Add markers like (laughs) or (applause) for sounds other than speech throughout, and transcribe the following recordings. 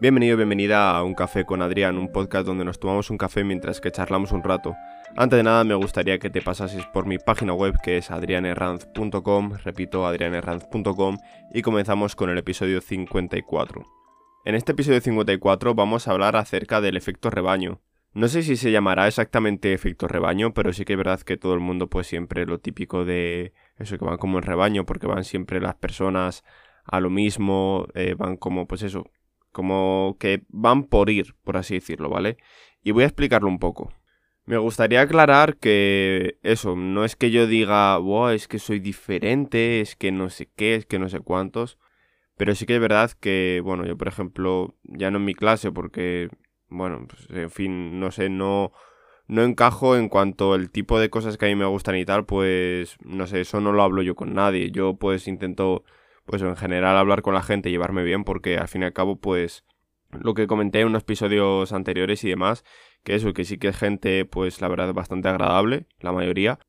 Bienvenido, bienvenida a Un Café con Adrián, un podcast donde nos tomamos un café mientras que charlamos un rato. Antes de nada me gustaría que te pasases por mi página web que es adrianerranz.com, repito, adrianerranz.com, y comenzamos con el episodio 54. En este episodio 54 vamos a hablar acerca del efecto rebaño. No sé si se llamará exactamente efecto rebaño, pero sí que es verdad que todo el mundo pues siempre lo típico de eso que van como en rebaño, porque van siempre las personas a lo mismo, eh, van como pues eso, como que van por ir, por así decirlo, ¿vale? Y voy a explicarlo un poco. Me gustaría aclarar que eso, no es que yo diga, wow, es que soy diferente, es que no sé qué, es que no sé cuántos, pero sí que es verdad que, bueno, yo por ejemplo, ya no en mi clase porque, bueno, pues en fin, no sé, no, no encajo en cuanto al tipo de cosas que a mí me gustan y tal, pues, no sé, eso no lo hablo yo con nadie, yo pues intento pues en general hablar con la gente llevarme bien, porque al fin y al cabo, pues lo que comenté en unos episodios anteriores y demás, que eso, que sí que es gente, pues la verdad, bastante agradable, la mayoría.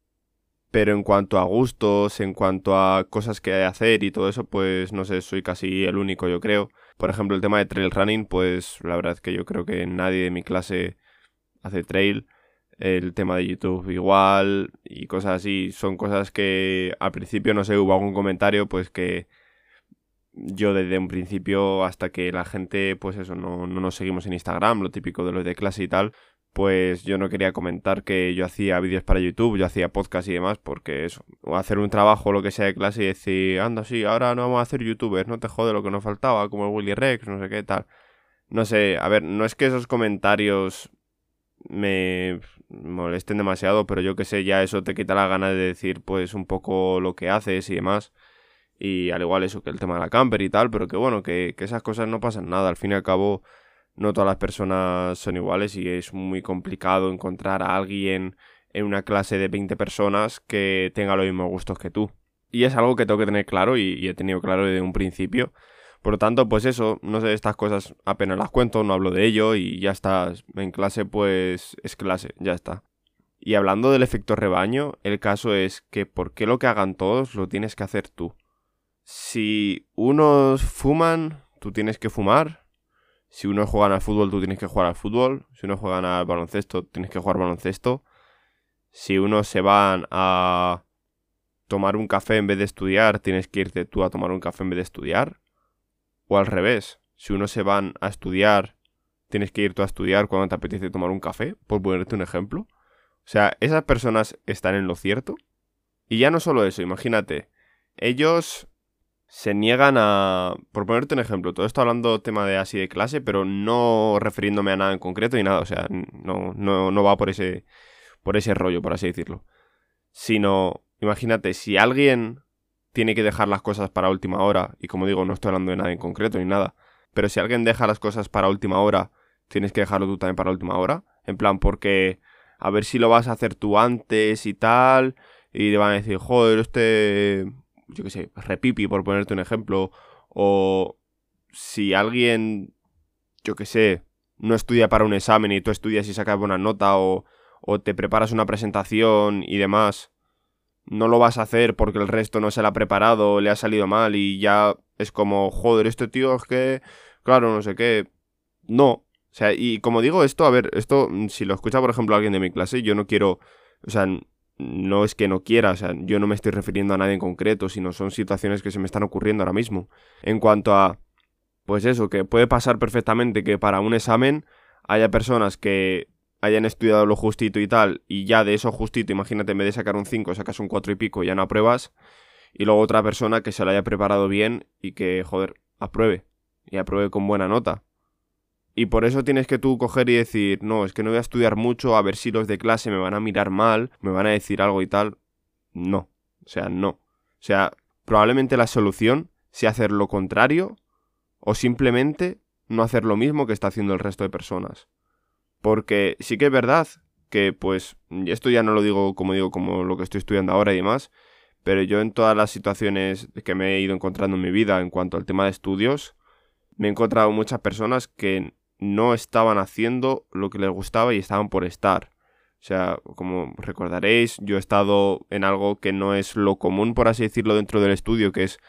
Pero en cuanto a gustos, en cuanto a cosas que hacer y todo eso, pues no sé, soy casi el único, yo creo. Por ejemplo, el tema de trail running, pues la verdad es que yo creo que nadie de mi clase hace trail. El tema de YouTube igual y cosas así, son cosas que al principio, no sé, hubo algún comentario, pues que yo desde un principio hasta que la gente, pues eso, no, no nos seguimos en Instagram, lo típico de los de clase y tal, pues yo no quería comentar que yo hacía vídeos para YouTube, yo hacía podcast y demás, porque eso, o hacer un trabajo o lo que sea de clase y decir, anda, sí, ahora no vamos a hacer youtubers, no te jode lo que nos faltaba, como el Willy Rex, no sé qué tal. No sé, a ver, no es que esos comentarios me molesten demasiado, pero yo que sé, ya eso te quita la gana de decir, pues, un poco lo que haces y demás. Y al igual eso que el tema de la camper y tal, pero que bueno, que, esas cosas no pasan nada. Al fin y al cabo, no todas las personas son iguales y es muy complicado encontrar a alguien en una clase de 20 personas que tenga los mismos gustos que tú. Y es algo que tengo que tener claro y, he tenido claro desde un principio. Por lo tanto, pues eso, no sé, estas cosas apenas las cuento, no hablo de ello y ya está. En clase, pues es clase, ya está. Y hablando del efecto rebaño, el caso es que por qué lo que hagan todos lo tienes que hacer tú si unos fuman, tú tienes que fumar. Si unos juegan al fútbol, tú tienes que jugar al fútbol. Si unos juegan al baloncesto, tienes que jugar baloncesto. Si unos se van a tomar un café en vez de estudiar, tienes que irte tú a tomar un café en vez de estudiar. O al revés, si unos se van a estudiar, tienes que ir tú a estudiar cuando te apetece tomar un café, por ponerte un ejemplo. O sea, esas personas están en lo cierto. Y ya no solo eso, imagínate, ellos se niegan a... Por ponerte un ejemplo, todo esto hablando tema de así de clase, pero no refiriéndome a nada en concreto y nada, o sea, no, no, no va por ese, por ese rollo, por así decirlo. Sino, imagínate, si alguien tiene que dejar las cosas para última hora, y como digo, no estoy hablando de nada en concreto ni nada, pero si alguien deja las cosas para última hora, tienes que dejarlo tú también para última hora, en plan, porque a ver si lo vas a hacer tú antes y tal, y te van a decir, joder, este yo qué sé, repipi, por ponerte un ejemplo, o si alguien, yo qué sé, no estudia para un examen y tú estudias y sacas buena nota, o, o te preparas una presentación y demás, no lo vas a hacer porque el resto no se la ha preparado, le ha salido mal y ya es como, joder, este tío es que, claro, no sé qué. No. O sea, y como digo esto, a ver, esto, si lo escucha por ejemplo alguien de mi clase, yo no quiero, o sea, no es que no quiera, o sea, yo no me estoy refiriendo a nadie en concreto, sino son situaciones que se me están ocurriendo ahora mismo. En cuanto a, pues eso, que puede pasar perfectamente que para un examen haya personas que hayan estudiado lo justito y tal, y ya de eso justito, imagínate, en vez de sacar un 5, sacas un 4 y pico ya no apruebas, y luego otra persona que se lo haya preparado bien y que, joder, apruebe, y apruebe con buena nota. Y por eso tienes que tú coger y decir, no, es que no voy a estudiar mucho, a ver si los de clase me van a mirar mal, me van a decir algo y tal. No, o sea, no. O sea, probablemente la solución sea hacer lo contrario o simplemente no hacer lo mismo que está haciendo el resto de personas. Porque sí que es verdad que, pues, esto ya no lo digo como digo, como lo que estoy estudiando ahora y demás, pero yo en todas las situaciones que me he ido encontrando en mi vida en cuanto al tema de estudios, me he encontrado muchas personas que no estaban haciendo lo que les gustaba y estaban por estar. O sea, como recordaréis, yo he estado en algo que no es lo común, por así decirlo, dentro del estudio, que es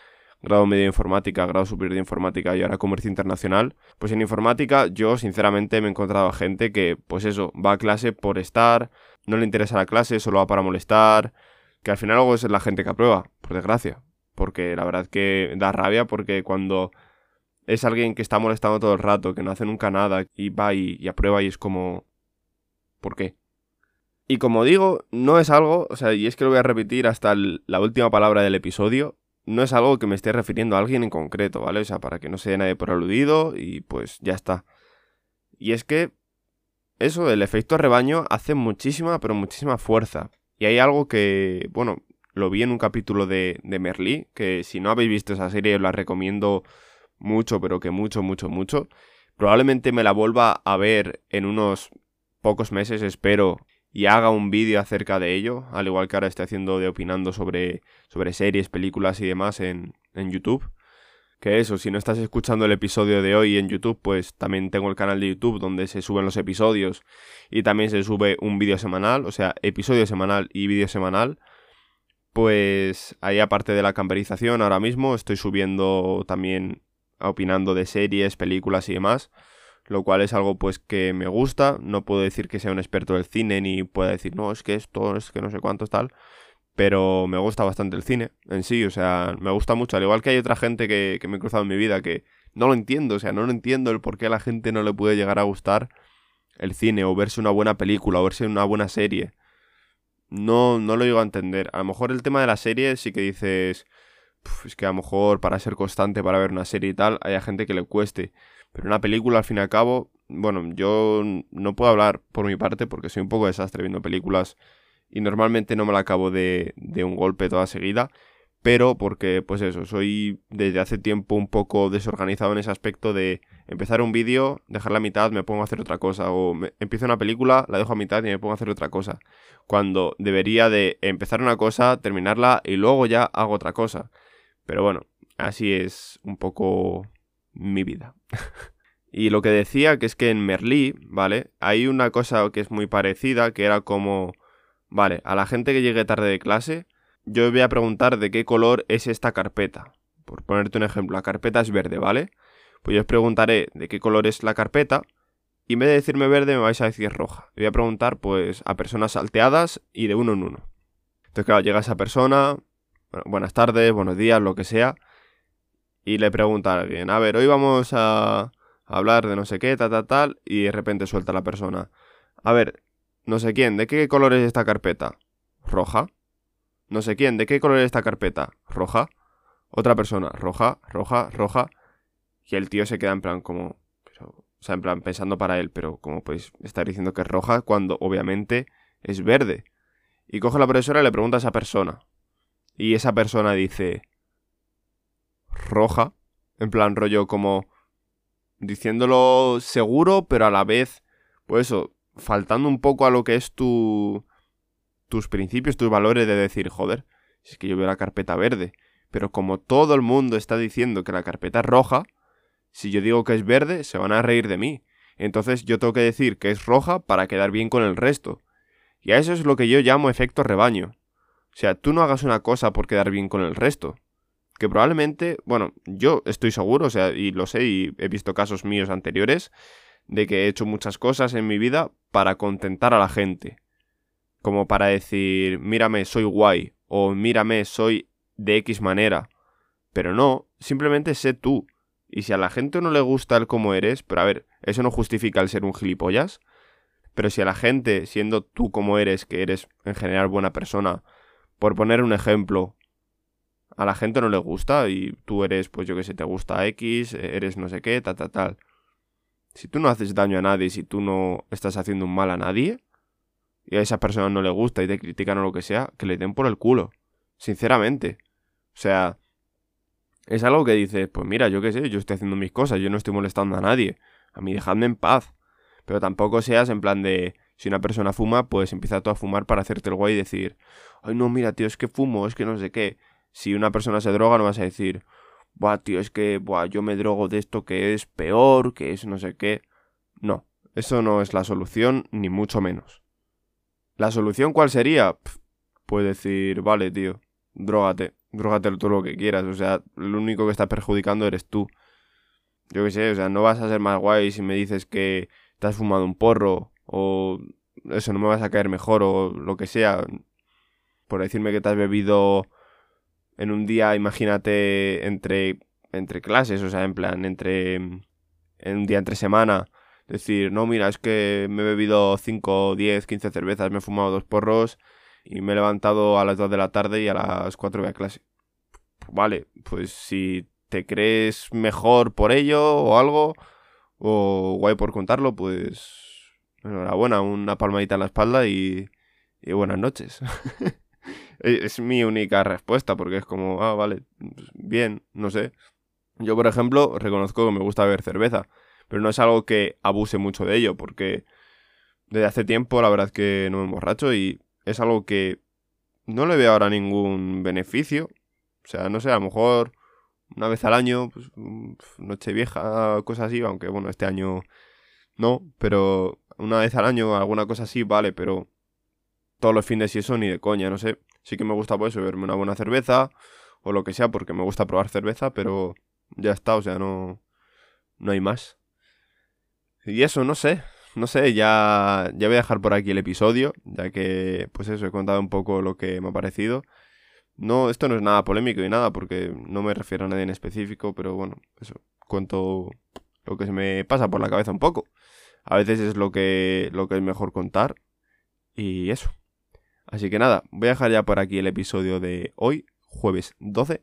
grado medio de informática, grado superior de informática y ahora comercio internacional, pues en informática yo sinceramente me he encontrado a gente que, pues eso, va a clase por estar, no le interesa la clase, solo va para molestar, que al final luego es la gente que aprueba, por desgracia, porque la verdad que da rabia porque cuando es alguien que está molestando todo el rato, que no hace nunca nada y va y, aprueba y es como... ¿Por qué? Y como digo, no es algo, o sea, y es que lo voy a repetir hasta la última palabra del episodio, no es algo que me esté refiriendo a alguien en concreto, ¿vale? O sea, para que no se dé nadie por aludido y pues ya está. Y es que eso, el efecto rebaño hace muchísima, pero muchísima fuerza. Y hay algo que, bueno, lo vi en un capítulo de, de que si no habéis visto esa serie os la recomiendo mucho, pero que mucho, mucho, mucho. Probablemente me la vuelva a ver en unos pocos meses, espero, y haga un vídeo acerca de ello, al igual que ahora estoy haciendo de opinando sobre, sobre series, películas y demás en, en YouTube. Que eso, si no estás escuchando el episodio de hoy en YouTube, pues también tengo el canal de YouTube donde se suben los episodios y también se sube un vídeo semanal, o sea, episodio semanal y vídeo semanal. Pues ahí aparte de la camperización ahora mismo estoy subiendo también opinando de series, películas y demás lo cual es algo pues que me gusta, no puedo decir que sea un experto del cine ni pueda decir, no, es que esto, es que no sé cuánto tal, pero me gusta bastante el cine en sí, o sea, me gusta mucho, al igual que hay otra gente que, que me he cruzado en mi vida que no lo entiendo, o sea, no lo entiendo el por qué a la gente no le puede llegar a gustar el cine o verse una buena película o verse una buena serie. No, no lo llego a entender. A lo mejor el tema de la serie sí que dices, es que a lo mejor para ser constante para ver una serie y tal, hay gente que le cueste. Pero una película, al fin y al cabo, bueno, yo no puedo hablar por mi parte porque soy un poco desastre viendo películas y normalmente no me la acabo de, de un golpe toda seguida. Pero porque, pues eso, soy desde hace tiempo un poco desorganizado en ese aspecto de empezar un vídeo, dejar la mitad, me pongo a hacer otra cosa. O empiezo una película, la dejo a mitad y me pongo a hacer otra cosa. Cuando debería de empezar una cosa, terminarla y luego ya hago otra cosa. Pero bueno, así es un poco mi vida. (laughs) y lo que decía que es que en Merlí, ¿vale? Hay una cosa que es muy parecida, que era como, vale, a la gente que llegue tarde de clase, yo voy a preguntar de qué color es esta carpeta. Por ponerte un ejemplo, la carpeta es verde, ¿vale? Pues yo os preguntaré de qué color es la carpeta y en vez de decirme verde me vais a decir roja. Voy a preguntar pues a personas salteadas y de uno en uno. Entonces claro, llega esa persona, buenas tardes, buenos días, lo que sea, y le pregunta a alguien, a ver, hoy vamos a hablar de no sé qué, tal, tal, tal, y de repente suelta la persona. A ver, no sé quién, ¿de qué color es esta carpeta? Roja. No sé quién, ¿de qué color es esta carpeta? Roja. Otra persona, roja, roja, roja. Y el tío se queda en plan como... o sea, en plan pensando para él, pero como podéis estar diciendo que es roja cuando obviamente es verde. Y coge a la profesora y le pregunta a esa persona. Y esa persona dice, roja, en plan rollo como diciéndolo seguro, pero a la vez, pues eso, faltando un poco a lo que es tu tus principios, tus valores de decir, joder, es que yo veo la carpeta verde, pero como todo el mundo está diciendo que la carpeta es roja, si yo digo que es verde, se van a reír de mí. Entonces yo tengo que decir que es roja para quedar bien con el resto. Y a eso es lo que yo llamo efecto rebaño. O sea, tú no hagas una cosa por quedar bien con el resto que probablemente, bueno, yo estoy seguro, o sea, y lo sé, y he visto casos míos anteriores, de que he hecho muchas cosas en mi vida para contentar a la gente. Como para decir, mírame, soy guay, o mírame, soy de X manera. Pero no, simplemente sé tú. Y si a la gente no le gusta el cómo eres, pero a ver, eso no justifica el ser un gilipollas. Pero si a la gente, siendo tú como eres, que eres en general buena persona, por poner un ejemplo, a la gente no le gusta y tú eres, pues yo que sé, te gusta X, eres no sé qué, tal, tal, tal. Si tú no haces daño a nadie, si tú no estás haciendo un mal a nadie, y a esa persona no le gusta y te critican o lo que sea, que le den por el culo. Sinceramente. O sea, es algo que dices, pues mira, yo qué sé, yo estoy haciendo mis cosas, yo no estoy molestando a nadie. A mí dejadme en paz. Pero tampoco seas en plan de, si una persona fuma, pues empieza tú a fumar para hacerte el guay y decir, ay no, mira, tío, es que fumo, es que no sé qué. Si una persona se droga, no vas a decir, buah, tío, es que, buah, yo me drogo de esto que es peor, que es no sé qué. No, eso no es la solución, ni mucho menos. ¿La solución cuál sería? puede decir, vale, tío, Drógate, drógate todo lo que quieras, o sea, lo único que estás perjudicando eres tú. Yo qué sé, o sea, no vas a ser más guay si me dices que te has fumado un porro o eso, no me vas a caer mejor o lo que sea. Por decirme que te has bebido en un día, imagínate, entre, entre clases, o sea, en plan, entre... En un día entre semana. Decir, no, mira, es que me he bebido 5, 10, 15 cervezas, me he fumado dos porros y me he levantado a las 2 de la tarde y a las 4 voy a clase. Vale, pues si te crees mejor por ello o algo, o guay por contarlo, pues enhorabuena, una palmadita en la espalda y, y buenas noches. (laughs) es mi única respuesta, porque es como, ah, vale, pues bien, no sé. Yo, por ejemplo, reconozco que me gusta beber cerveza, pero no es algo que abuse mucho de ello, porque desde hace tiempo la verdad es que no me emborracho y es algo que no le veo ahora ningún beneficio. O sea, no sé, a lo mejor una vez al año, pues, noche vieja, cosas así, aunque bueno, este año no, pero una vez al año, alguna cosa así, vale, pero todos los fines y eso ni de coña, no sé. Sí que me gusta pues beberme una buena cerveza o lo que sea, porque me gusta probar cerveza, pero ya está, o sea, no, no hay más. Y eso, no sé, no sé, ya, ya voy a dejar por aquí el episodio, ya que, pues eso, he contado un poco lo que me ha parecido. No, esto no es nada polémico ni nada, porque no me refiero a nadie en específico, pero bueno, eso, cuento lo que se me pasa por la cabeza un poco. A veces es lo que, lo que es mejor contar. Y eso. Así que nada, voy a dejar ya por aquí el episodio de hoy, jueves 12.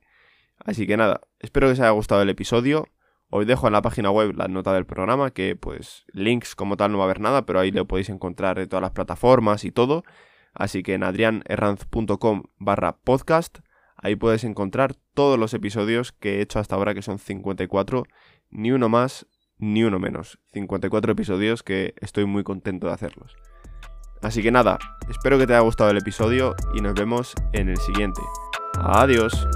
Así que nada, espero que os haya gustado el episodio. Os dejo en la página web la nota del programa, que pues links como tal no va a haber nada, pero ahí lo podéis encontrar en todas las plataformas y todo. Así que en adrianerranz.com barra podcast, ahí puedes encontrar todos los episodios que he hecho hasta ahora, que son 54, ni uno más ni uno menos. 54 episodios que estoy muy contento de hacerlos. Así que nada, espero que te haya gustado el episodio y nos vemos en el siguiente. Adiós.